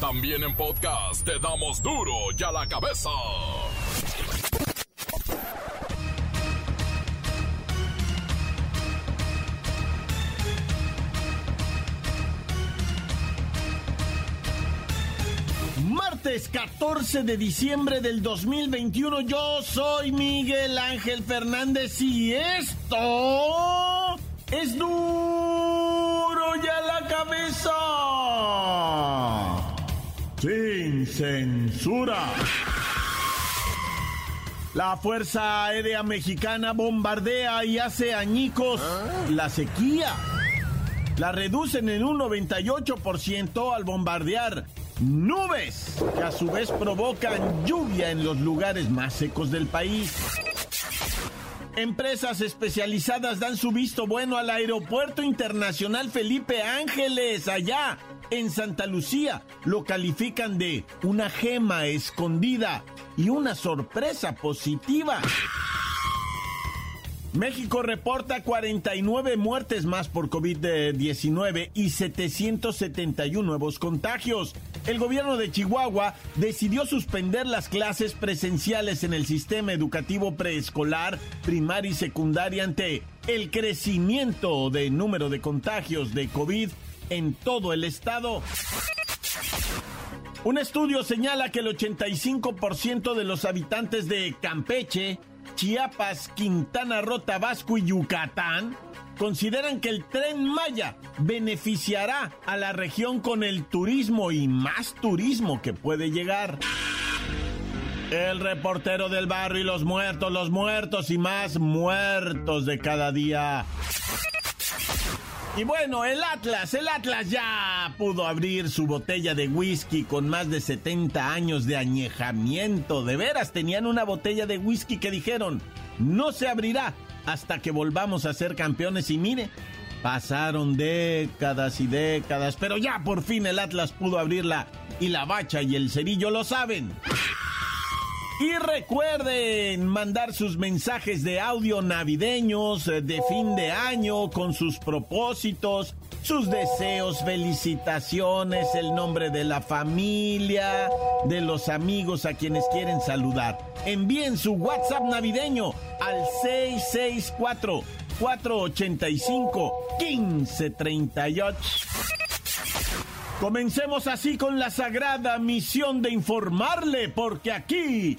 También en podcast te damos duro y a la cabeza. Martes 14 de diciembre del 2021, yo soy Miguel Ángel Fernández y esto es duro censura. La Fuerza Aérea Mexicana bombardea y hace añicos la sequía. La reducen en un 98% al bombardear nubes que a su vez provocan lluvia en los lugares más secos del país. Empresas especializadas dan su visto bueno al Aeropuerto Internacional Felipe Ángeles, allá en Santa Lucía. Lo califican de una gema escondida y una sorpresa positiva. México reporta 49 muertes más por COVID-19 y 771 nuevos contagios. El gobierno de Chihuahua decidió suspender las clases presenciales en el sistema educativo preescolar, primaria y secundaria ante el crecimiento de número de contagios de COVID en todo el estado. Un estudio señala que el 85% de los habitantes de Campeche Chiapas, Quintana Roo, Tabasco y Yucatán consideran que el tren Maya beneficiará a la región con el turismo y más turismo que puede llegar. El reportero del barrio y los muertos, los muertos y más muertos de cada día. Y bueno, el Atlas, el Atlas ya pudo abrir su botella de whisky con más de 70 años de añejamiento. De veras, tenían una botella de whisky que dijeron, no se abrirá hasta que volvamos a ser campeones. Y mire, pasaron décadas y décadas, pero ya por fin el Atlas pudo abrirla. Y la bacha y el cerillo lo saben. Y recuerden mandar sus mensajes de audio navideños eh, de fin de año con sus propósitos, sus deseos, felicitaciones, el nombre de la familia, de los amigos a quienes quieren saludar. Envíen su WhatsApp navideño al 664 485 1538. Comencemos así con la sagrada misión de informarle, porque aquí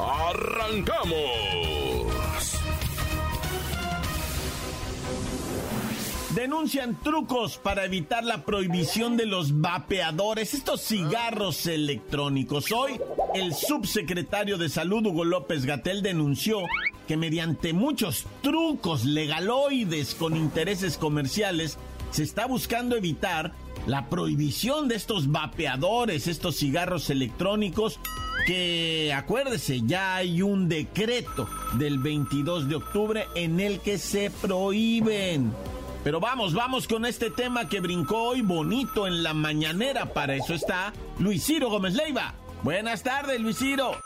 ¡Arrancamos! Denuncian trucos para evitar la prohibición de los vapeadores, estos cigarros electrónicos. Hoy, el subsecretario de Salud, Hugo López Gatel, denunció que mediante muchos trucos legaloides con intereses comerciales, se está buscando evitar la prohibición de estos vapeadores, estos cigarros electrónicos, que acuérdese, ya hay un decreto del 22 de octubre en el que se prohíben. Pero vamos, vamos con este tema que brincó hoy bonito en la mañanera. Para eso está Luis Ciro Gómez Leiva. Buenas tardes, Luis Ciro.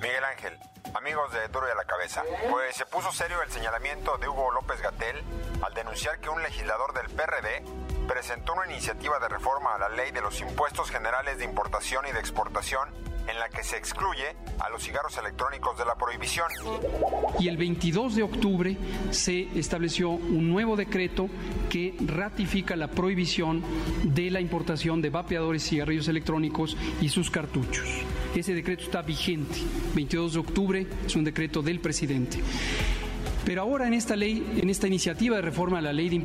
Miguel Ángel, amigos de Duro y a la Cabeza, pues se puso serio el señalamiento de Hugo López Gatel al denunciar que un legislador del PRD presentó una iniciativa de reforma a la ley de los impuestos generales de importación y de exportación en la que se excluye a los cigarros electrónicos de la prohibición. Y el 22 de octubre se estableció un nuevo decreto que ratifica la prohibición de la importación de vapeadores, cigarrillos electrónicos y sus cartuchos. Ese decreto está vigente. 22 de octubre es un decreto del presidente. Pero ahora en esta ley, en esta iniciativa de reforma a la ley de,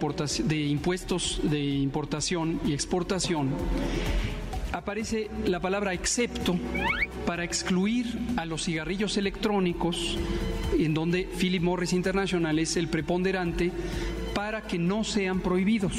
de impuestos de importación y exportación, aparece la palabra excepto para excluir a los cigarrillos electrónicos, en donde Philip Morris International es el preponderante, para que no sean prohibidos.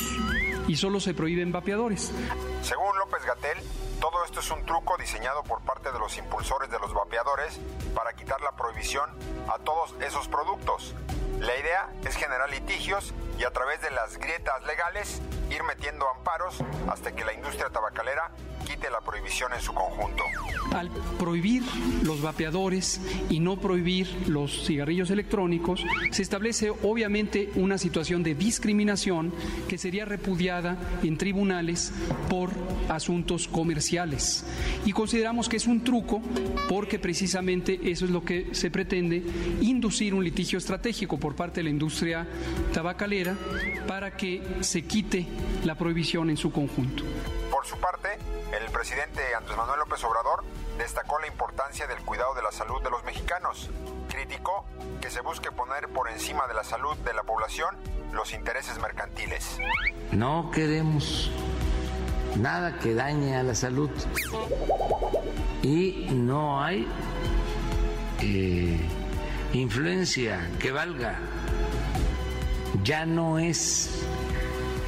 y solo se prohíben vapeadores. Según López Gatel, todo esto es un truco diseñado por parte de los impulsores de los vapeadores para quitar la prohibición a todos esos productos. La idea es generar litigios y a través de las grietas legales ir metiendo amparos hasta que la industria tabacalera la prohibición en su conjunto. Al prohibir los vapeadores y no prohibir los cigarrillos electrónicos, se establece obviamente una situación de discriminación que sería repudiada en tribunales por asuntos comerciales. Y consideramos que es un truco porque precisamente eso es lo que se pretende, inducir un litigio estratégico por parte de la industria tabacalera para que se quite la prohibición en su conjunto. Por su parte, el presidente Andrés Manuel López Obrador destacó la importancia del cuidado de la salud de los mexicanos. Criticó que se busque poner por encima de la salud de la población los intereses mercantiles. No queremos nada que dañe a la salud y no hay eh, influencia que valga. Ya no es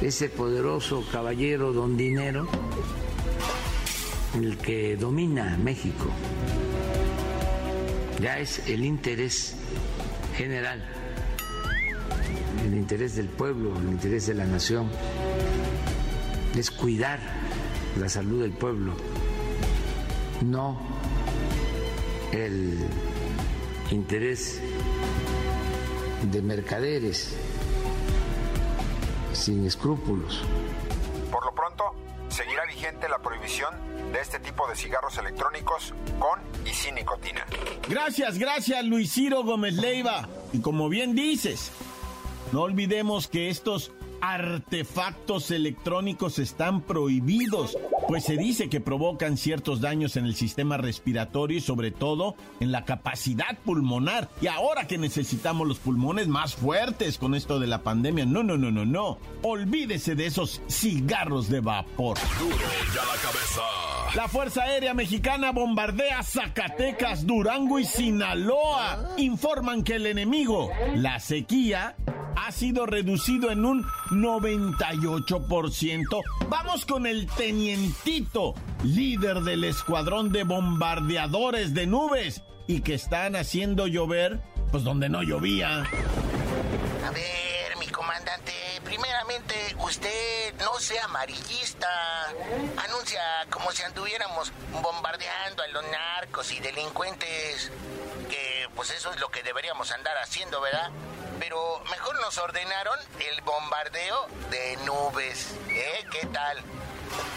ese poderoso caballero don dinero el que domina México. Ya es el interés general, el interés del pueblo, el interés de la nación, es cuidar la salud del pueblo, no el interés de mercaderes sin escrúpulos. Por lo pronto, seguirá vigente la prohibición de este tipo de cigarros electrónicos con y sin nicotina. Gracias, gracias Luis Ciro Gómez Leiva. Y como bien dices, no olvidemos que estos artefactos electrónicos están prohibidos, pues se dice que provocan ciertos daños en el sistema respiratorio y sobre todo en la capacidad pulmonar. Y ahora que necesitamos los pulmones más fuertes con esto de la pandemia, no, no, no, no, no. Olvídese de esos cigarros de vapor. La Fuerza Aérea Mexicana bombardea Zacatecas, Durango y Sinaloa. Informan que el enemigo, la sequía, ha sido reducido en un 98%. Vamos con el tenientito, líder del escuadrón de bombardeadores de nubes y que están haciendo llover, pues donde no llovía. A ver, mi comandante, usted no sea amarillista. Anuncia como si anduviéramos bombardeando a los narcos y delincuentes. Que pues eso es lo que deberíamos andar haciendo, ¿verdad? Pero mejor nos ordenaron el bombardeo de nubes. ¿Eh? ¿Qué tal?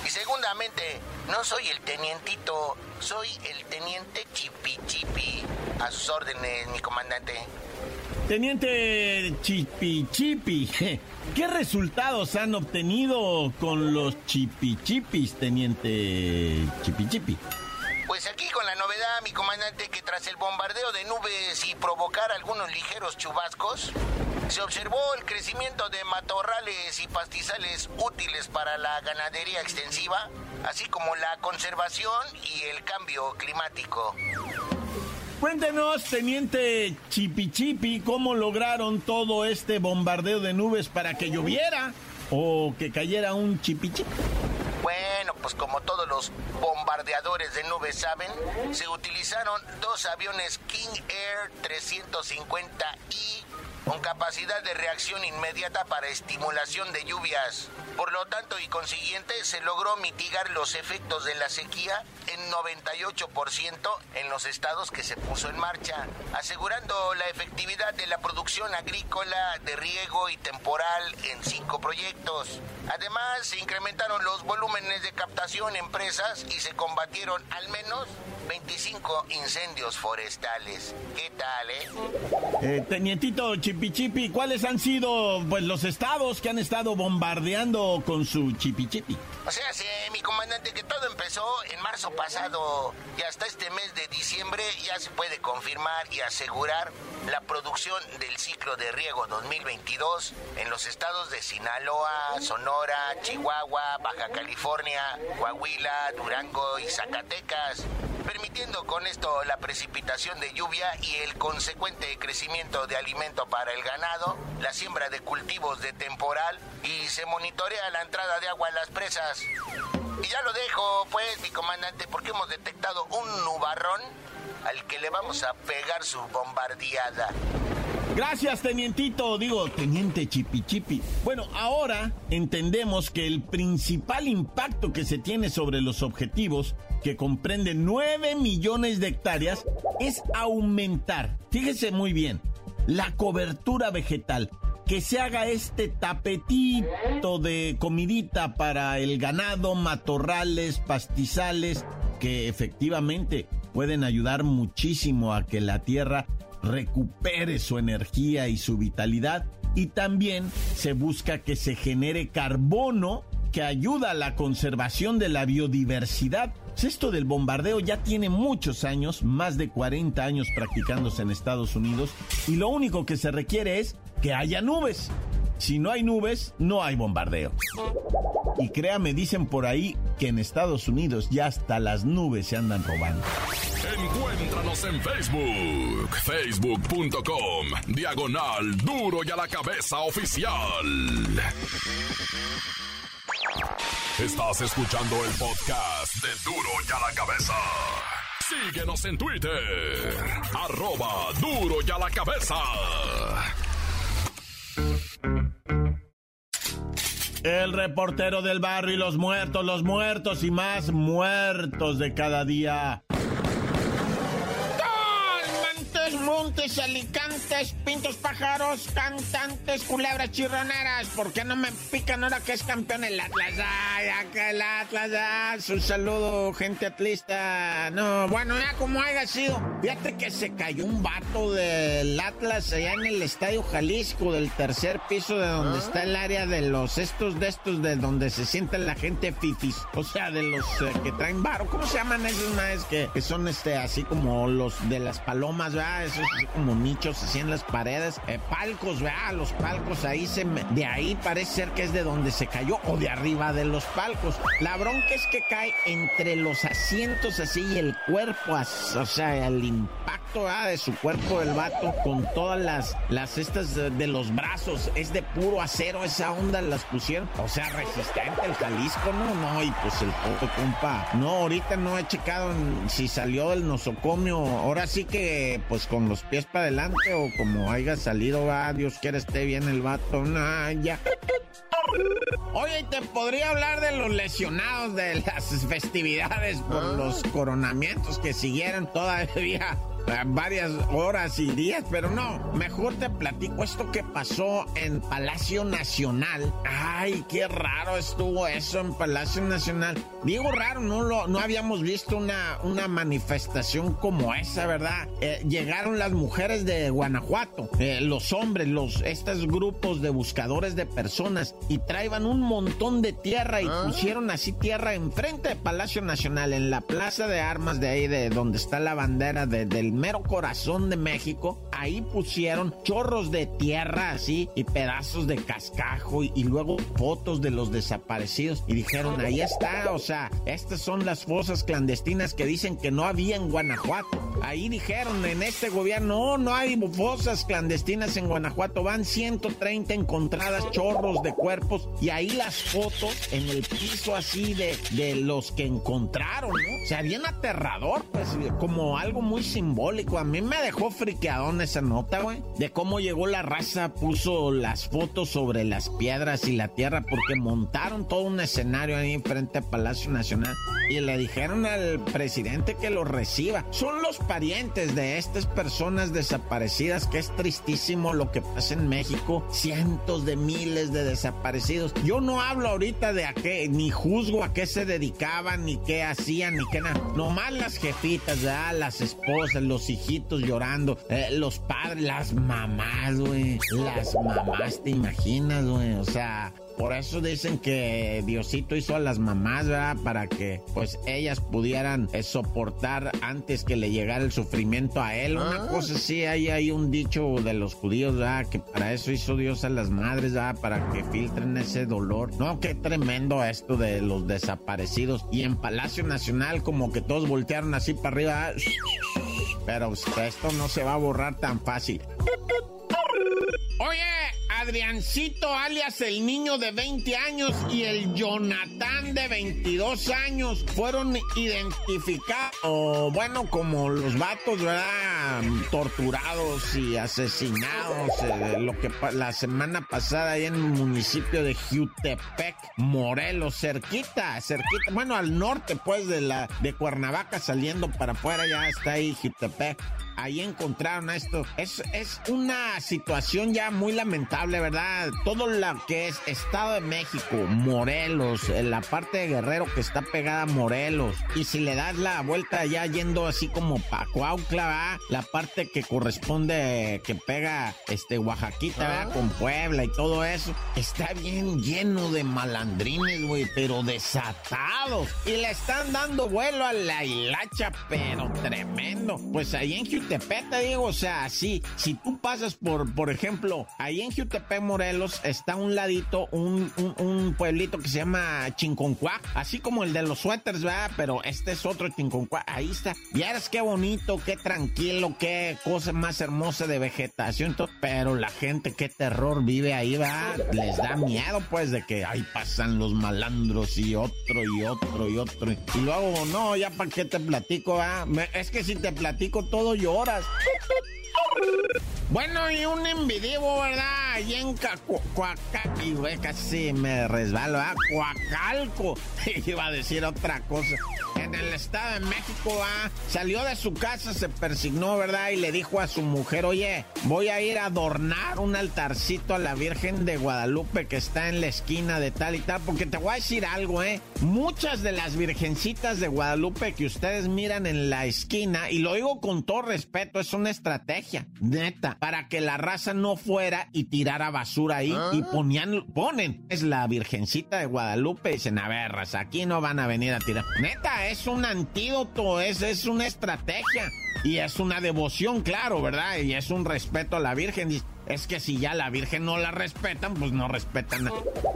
Y segundamente, no soy el tenientito, soy el teniente Chipi Chipi. A sus órdenes, mi comandante. Teniente Chipi Chipi, ¿qué resultados han obtenido con los Chipi Chipis, Teniente Chipi Chipi? Pues aquí con la novedad, mi comandante, que tras el bombardeo de nubes y provocar algunos ligeros chubascos, se observó el crecimiento de matorrales y pastizales útiles para la ganadería extensiva, así como la conservación y el cambio climático. Cuéntenos, Teniente Chipi Chipi, cómo lograron todo este bombardeo de nubes para que lloviera o que cayera un Chipi Chipi. Bueno, pues como todos los bombardeadores de nubes saben, se utilizaron dos aviones King Air 350i con capacidad de reacción inmediata para estimulación de lluvias. Por lo tanto y consiguiente se logró mitigar los efectos de la sequía en 98% en los estados que se puso en marcha, asegurando la efectividad de la producción agrícola, de riego y temporal en cinco proyectos. Además, se incrementaron los volúmenes de captación en presas y se combatieron al menos 25 incendios forestales. ¿Qué tal, eh? eh tenientito Chipi Chipi, ¿cuáles han sido pues, los estados que han estado bombardeando con su Chipi Chipi? O sea, sí, mi comandante, que todo empezó en marzo pasado y hasta este mes de diciembre ya se puede confirmar y asegurar la producción del ciclo de riego 2022 en los estados de Sinaloa, Sonora, Chihuahua, Baja California, Coahuila, Durango y Zacatecas permitiendo con esto la precipitación de lluvia y el consecuente crecimiento de alimento para el ganado, la siembra de cultivos de temporal y se monitorea la entrada de agua a las presas. Y ya lo dejo, pues, mi comandante, porque hemos detectado un nubarrón al que le vamos a pegar su bombardeada. Gracias, tenientito, digo, teniente Chipi Chipi. Bueno, ahora entendemos que el principal impacto que se tiene sobre los objetivos, que comprende 9 millones de hectáreas, es aumentar, fíjese muy bien, la cobertura vegetal. Que se haga este tapetito de comidita para el ganado, matorrales, pastizales, que efectivamente pueden ayudar muchísimo a que la tierra recupere su energía y su vitalidad y también se busca que se genere carbono que ayuda a la conservación de la biodiversidad. Esto del bombardeo ya tiene muchos años, más de 40 años practicándose en Estados Unidos, y lo único que se requiere es que haya nubes. Si no hay nubes, no hay bombardeo. Y créame, dicen por ahí que en Estados Unidos ya hasta las nubes se andan robando. Encuéntranos en Facebook, facebook.com, diagonal duro y a la cabeza oficial. Estás escuchando el podcast de duro y a la cabeza. Síguenos en Twitter, arroba duro y a la cabeza. El reportero del barrio y los muertos, los muertos y más muertos de cada día. Montes, alicantes, pintos pájaros, cantantes, culebras chirroneras. ¿Por qué no me pican ahora que es campeón el Atlas? Ay, acá el Atlas, ay, su saludo, gente atlista. No, bueno, ya como haya sido. Fíjate que se cayó un vato del Atlas allá en el Estadio Jalisco, del tercer piso de donde está el área de los estos de estos de donde se sienta la gente fifis. O sea, de los eh, que traen varo. ¿Cómo se llaman esos maes que, que son este así como los de las palomas, ¿verdad? Como nichos así en las paredes. Eh, palcos, ¿verdad? Los palcos ahí se me- de ahí parece ser que es de donde se cayó o de arriba de los palcos. La bronca es que cae entre los asientos así y el cuerpo, o sea, el impacto ¿verdad? de su cuerpo del vato con todas las, las estas de, de los brazos. Es de puro acero, esa onda las pusieron. O sea, resistente el Jalisco, ¿no? No, y pues el poco compa. No, ahorita no he checado en- si salió del nosocomio. Ahora sí que, pues con los pies para adelante o como haya salido, va, Dios quiera esté bien el vato. Nah, ya. Oye, y te podría hablar de los lesionados de las festividades por los coronamientos que siguieron todavía varias horas y días, pero no, mejor te platico esto que pasó en Palacio Nacional. Ay, qué raro estuvo eso en Palacio Nacional. Digo raro, no lo, no habíamos visto una, una manifestación como esa, ¿verdad? Eh, llegaron las mujeres de Guanajuato, eh, los hombres, los, estos grupos de buscadores de personas y traían un montón de tierra y pusieron así tierra enfrente de Palacio Nacional, en la plaza de armas de ahí, de donde está la bandera de- del mero corazón de México. Ahí pusieron chorros de tierra así y pedazos de cascajo y, y luego fotos de los desaparecidos y dijeron, ahí está, o sea, estas son las fosas clandestinas que dicen que no había en Guanajuato. Ahí dijeron en este gobierno, no, no hay fosas clandestinas en Guanajuato, van 130 encontradas chorros de cuerpos y ahí las fotos en el piso así de, de los que encontraron, ¿no? O sea, bien aterrador, pues, como algo muy simbólico. A mí me dejó friqueadón esa nota, güey, de cómo llegó la raza, puso las fotos sobre las piedras y la tierra, porque montaron todo un escenario ahí frente al Palacio Nacional y le dijeron al presidente que lo reciba. Son los parientes de estas personas desaparecidas, que es tristísimo lo que pasa en México, cientos de miles de desaparecidos. Yo no hablo ahorita de a qué, ni juzgo a qué se dedicaban, ni qué hacían, ni qué nada. Nomás las jefitas, ¿verdad? las esposas, los hijitos llorando, eh, los padres, las mamás, güey. Las mamás, ¿te imaginas, güey? O sea, Por eso dicen que Diosito hizo a las mamás, ¿verdad? Para que pues ellas pudieran eh, soportar antes que le llegara el sufrimiento a él. Una Ah. cosa sí, hay, hay un dicho de los judíos, ¿verdad? Que para eso hizo Dios a las madres, ¿verdad? Para que filtren ese dolor. No, qué tremendo esto de los desaparecidos. Y en Palacio Nacional como que todos voltearon así para arriba. ¿verdad? Pero esto no se va a borrar tan fácil. Oye, Adriancito alias el niño de 20 años y el Jonathan de 22 años fueron identificados, o bueno, como los vatos, ¿verdad? Torturados y asesinados, eh, lo que la semana pasada ahí en el municipio de Jutepec, Morelos, cerquita, cerquita, bueno, al norte pues de la de Cuernavaca saliendo para afuera ya está ahí Jutepec. Ahí encontraron a esto. Es, es una situación ya muy lamentable, ¿verdad? Todo lo que es Estado de México, Morelos, en la parte de Guerrero que está pegada a Morelos. Y si le das la vuelta ya yendo así como pa' Cuautla, ¿verdad? La parte que corresponde, que pega este Oaxaquita, ¿verdad? Con Puebla y todo eso. Está bien lleno de malandrines, güey, pero desatados. Y le están dando vuelo a la hilacha, pero tremendo. Pues ahí en Jutepec, te digo, o sea, sí, si tú pasas por, por ejemplo, ahí en Jutepec, Morelos, está un ladito un, un, un pueblito que se llama Chinconcuac, así como el de los suéteres, ¿verdad? Pero este es otro Chinconcuac, ahí está. Ya eres qué bonito, qué tranquilo, qué cosa más hermosa de vegetación, pero la gente, qué terror vive ahí, va, les da miedo, pues, de que ahí pasan los malandros y otro y otro y otro. Y luego, no, ya para qué te platico, ah, Me- es que si te platico todo horas. Bueno, y un envidivo, ¿verdad? Allí en Coacalco. Casi me resbalo, ¿verdad? Coacalco. Iba a decir otra cosa. En el Estado de México, ¿ah? Salió de su casa, se persignó, ¿verdad? Y le dijo a su mujer, oye, voy a ir a adornar un altarcito a la Virgen de Guadalupe que está en la esquina de tal y tal. Porque te voy a decir algo, ¿eh? Muchas de las virgencitas de Guadalupe que ustedes miran en la esquina, y lo digo con todo respeto, es una estrategia, neta, para que la raza no fuera y tirara basura ahí y ponían, ponen, es la virgencita de Guadalupe, dicen, a ver, raza, aquí no van a venir a tirar. Neta, es un antídoto, es, es una estrategia. Y es una devoción, claro, ¿verdad? Y es un respeto a la Virgen. Es que si ya la Virgen no la respetan, pues no respetan.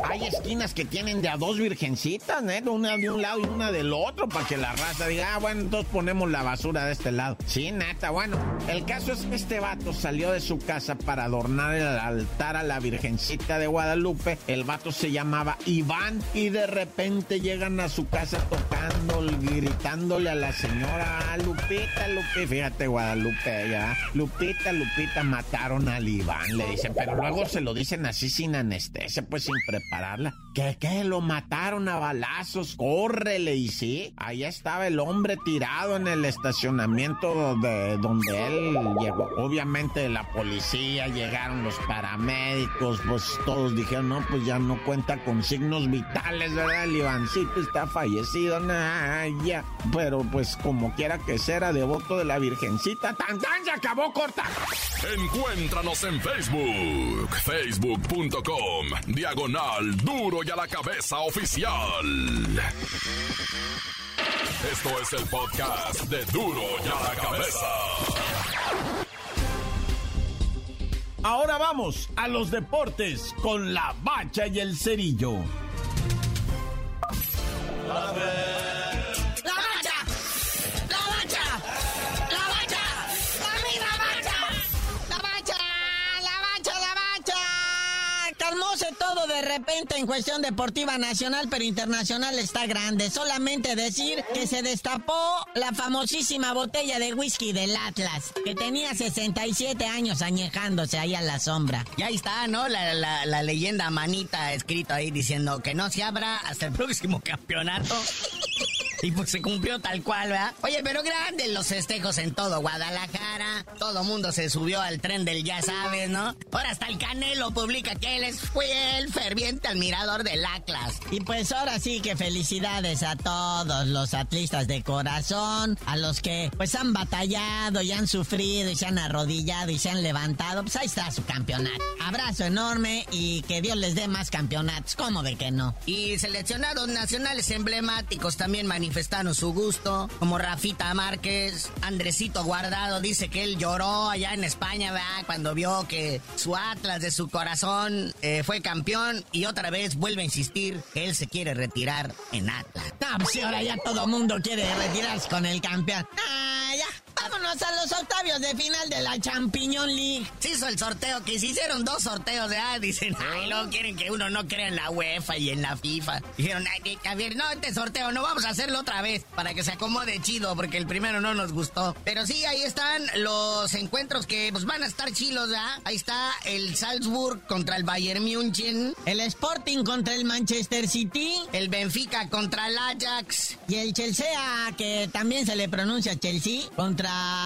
Hay esquinas que tienen de a dos virgencitas, ¿eh? Una de un lado y una del otro, para que la raza diga, ah, bueno, entonces ponemos la basura de este lado. Sí, neta, bueno. El caso es que este vato salió de su casa para adornar el altar a la Virgencita de Guadalupe. El vato se llamaba Iván y de repente llegan a su casa tocando, gritándole a la señora "Ah, Lupita, Lupita. Fíjate, Guadalupe, ya. Lupita, Lupita, mataron al Iván, le dicen. Pero luego se lo dicen así sin anestesia, pues sin prepararla. ¿Qué, qué? Lo mataron a balazos. Córrele. Y sí, ahí estaba el hombre tirado en el estacionamiento de donde él llegó. Obviamente la policía, llegaron los paramédicos, pues todos dijeron, no, pues ya no cuenta con signos vitales, ¿verdad? El Ivancito está fallecido, nah, ya. Pero pues como quiera que sea, devoto de la Virgencita. ¡Tan, tan! Se acabó corta. Encuéntranos en Facebook, facebook.com, diagonal duro y a la cabeza oficial. Esto es el podcast de duro y a la cabeza. Ahora vamos a los deportes con la bacha y el cerillo. ¡La bacha! Repente en cuestión deportiva nacional, pero internacional está grande. Solamente decir que se destapó la famosísima botella de whisky del Atlas, que tenía 67 años añejándose ahí a la sombra. Y ahí está, ¿no? La, la- la leyenda manita escrito ahí diciendo que no se abra hasta el próximo campeonato. Y pues se cumplió tal cual, ¿verdad? Oye, pero grandes los festejos en todo Guadalajara. Todo mundo se subió al tren del ya sabes, ¿no? Ahora hasta el Canelo publica que él es, fue el ferviente admirador del Atlas. Y pues ahora sí que felicidades a todos los atlistas de corazón, a los que pues han batallado y han sufrido y se han arrodillado y se han levantado. Pues ahí está su campeonato. Abrazo enorme y que Dios les dé más campeonatos. ¿Cómo de que no? Y seleccionados nacionales emblemáticos también manifestaron su gusto, como Rafita Márquez, Andresito Guardado dice que él lloró allá en España, ¿verdad? Cuando vio que su Atlas de su corazón eh, fue campeón y otra vez vuelve a insistir que él se quiere retirar en Atlas. No, pues ahora ya todo mundo quiere retirarse con el campeón. A los octavios de final de la Champiñón League. Se hizo el sorteo, que se hicieron dos sorteos, ¿verdad? Dicen, ay, luego quieren que uno no crea en la UEFA y en la FIFA. Dijeron, ay, a ver, no, este sorteo no vamos a hacerlo otra vez para que se acomode chido, porque el primero no nos gustó. Pero sí, ahí están los encuentros que pues, van a estar chilos, ¿verdad? Ahí está el Salzburg contra el Bayern München. El Sporting contra el Manchester City. El Benfica contra el Ajax. Y el Chelsea, que también se le pronuncia Chelsea, contra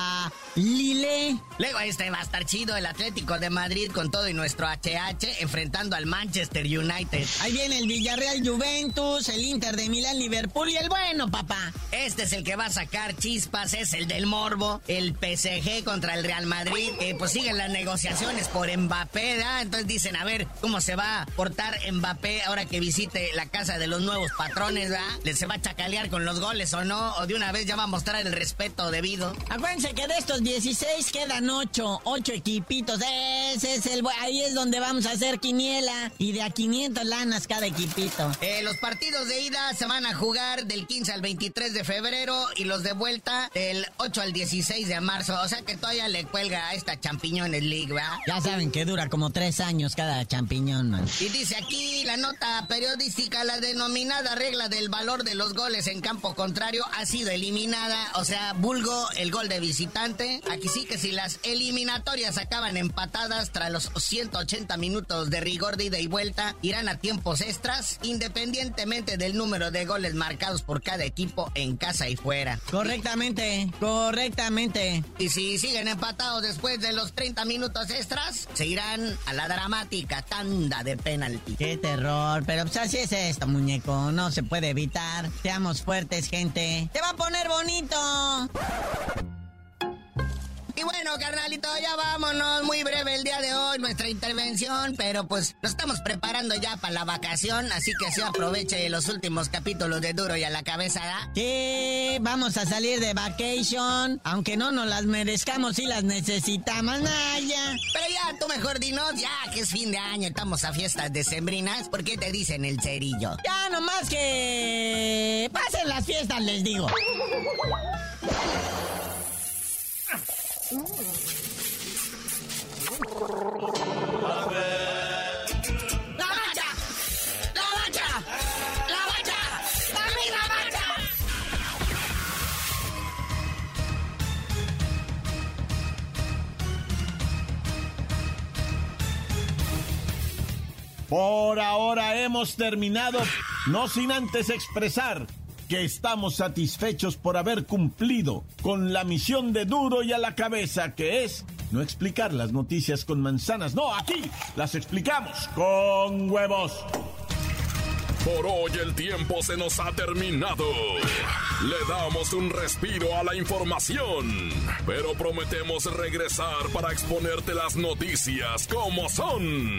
Lille. Luego este va a estar chido el Atlético de Madrid con todo y nuestro HH enfrentando al Manchester United. Ahí viene el Villarreal Juventus, el Inter de Milán Liverpool y el bueno, papá. Este es el que va a sacar chispas, es el del Morbo, el PSG contra el Real Madrid, que pues siguen las negociaciones por Mbappé, ¿verdad? Entonces dicen, a ver, ¿cómo se va a portar Mbappé ahora que visite la casa de los nuevos patrones, ¿verdad? ¿Le se va a chacalear con los goles o no? ¿O de una vez ya va a mostrar el respeto debido? Acuérdense que de estos 16 quedan 8, 8 equipitos. Ese es el, ahí es donde vamos a hacer quiniela. Y de a 500 lanas cada equipito. Eh, los partidos de ida se van a jugar del 15 al 23 de febrero y los de vuelta del 8 al 16 de marzo. O sea que todavía le cuelga a esta Champiñones League, ¿verdad? Ya saben que dura como 3 años cada champiñón, man. Y dice aquí la nota periodística, la denominada regla del valor de los goles en campo contrario ha sido eliminada. O sea, vulgo el gol de visitante. Aquí sí que si las eliminatorias acaban empatadas tras los 180 minutos de rigor de ida y vuelta, irán a tiempos extras, independientemente del número de goles marcados por cada equipo en casa y fuera. Correctamente, correctamente. Y si siguen empatados después de los 30 minutos extras, se irán a la dramática tanda de penalti. Qué terror, pero pues así es esto, muñeco, no se puede evitar. Seamos fuertes, gente. ¡Te va a poner bonito! Y bueno, carnalito, ya vámonos. Muy breve el día de hoy nuestra intervención, pero pues nos estamos preparando ya para la vacación, así que se aproveche los últimos capítulos de Duro y a la cabeza, ¿da? Sí, vamos a salir de vacation, aunque no nos las merezcamos y las necesitamos, Naya. Pero ya, tú mejor dinos, ya que es fin de año, estamos a fiestas decembrinas, ¿por qué te dicen el cerillo? Ya, nomás que pasen las fiestas, les digo. Por ahora hemos terminado, no sin antes expresar que estamos satisfechos por haber cumplido con la misión de duro y a la cabeza, que es no explicar las noticias con manzanas. No, aquí las explicamos con huevos. Por hoy el tiempo se nos ha terminado. Le damos un respiro a la información, pero prometemos regresar para exponerte las noticias como son.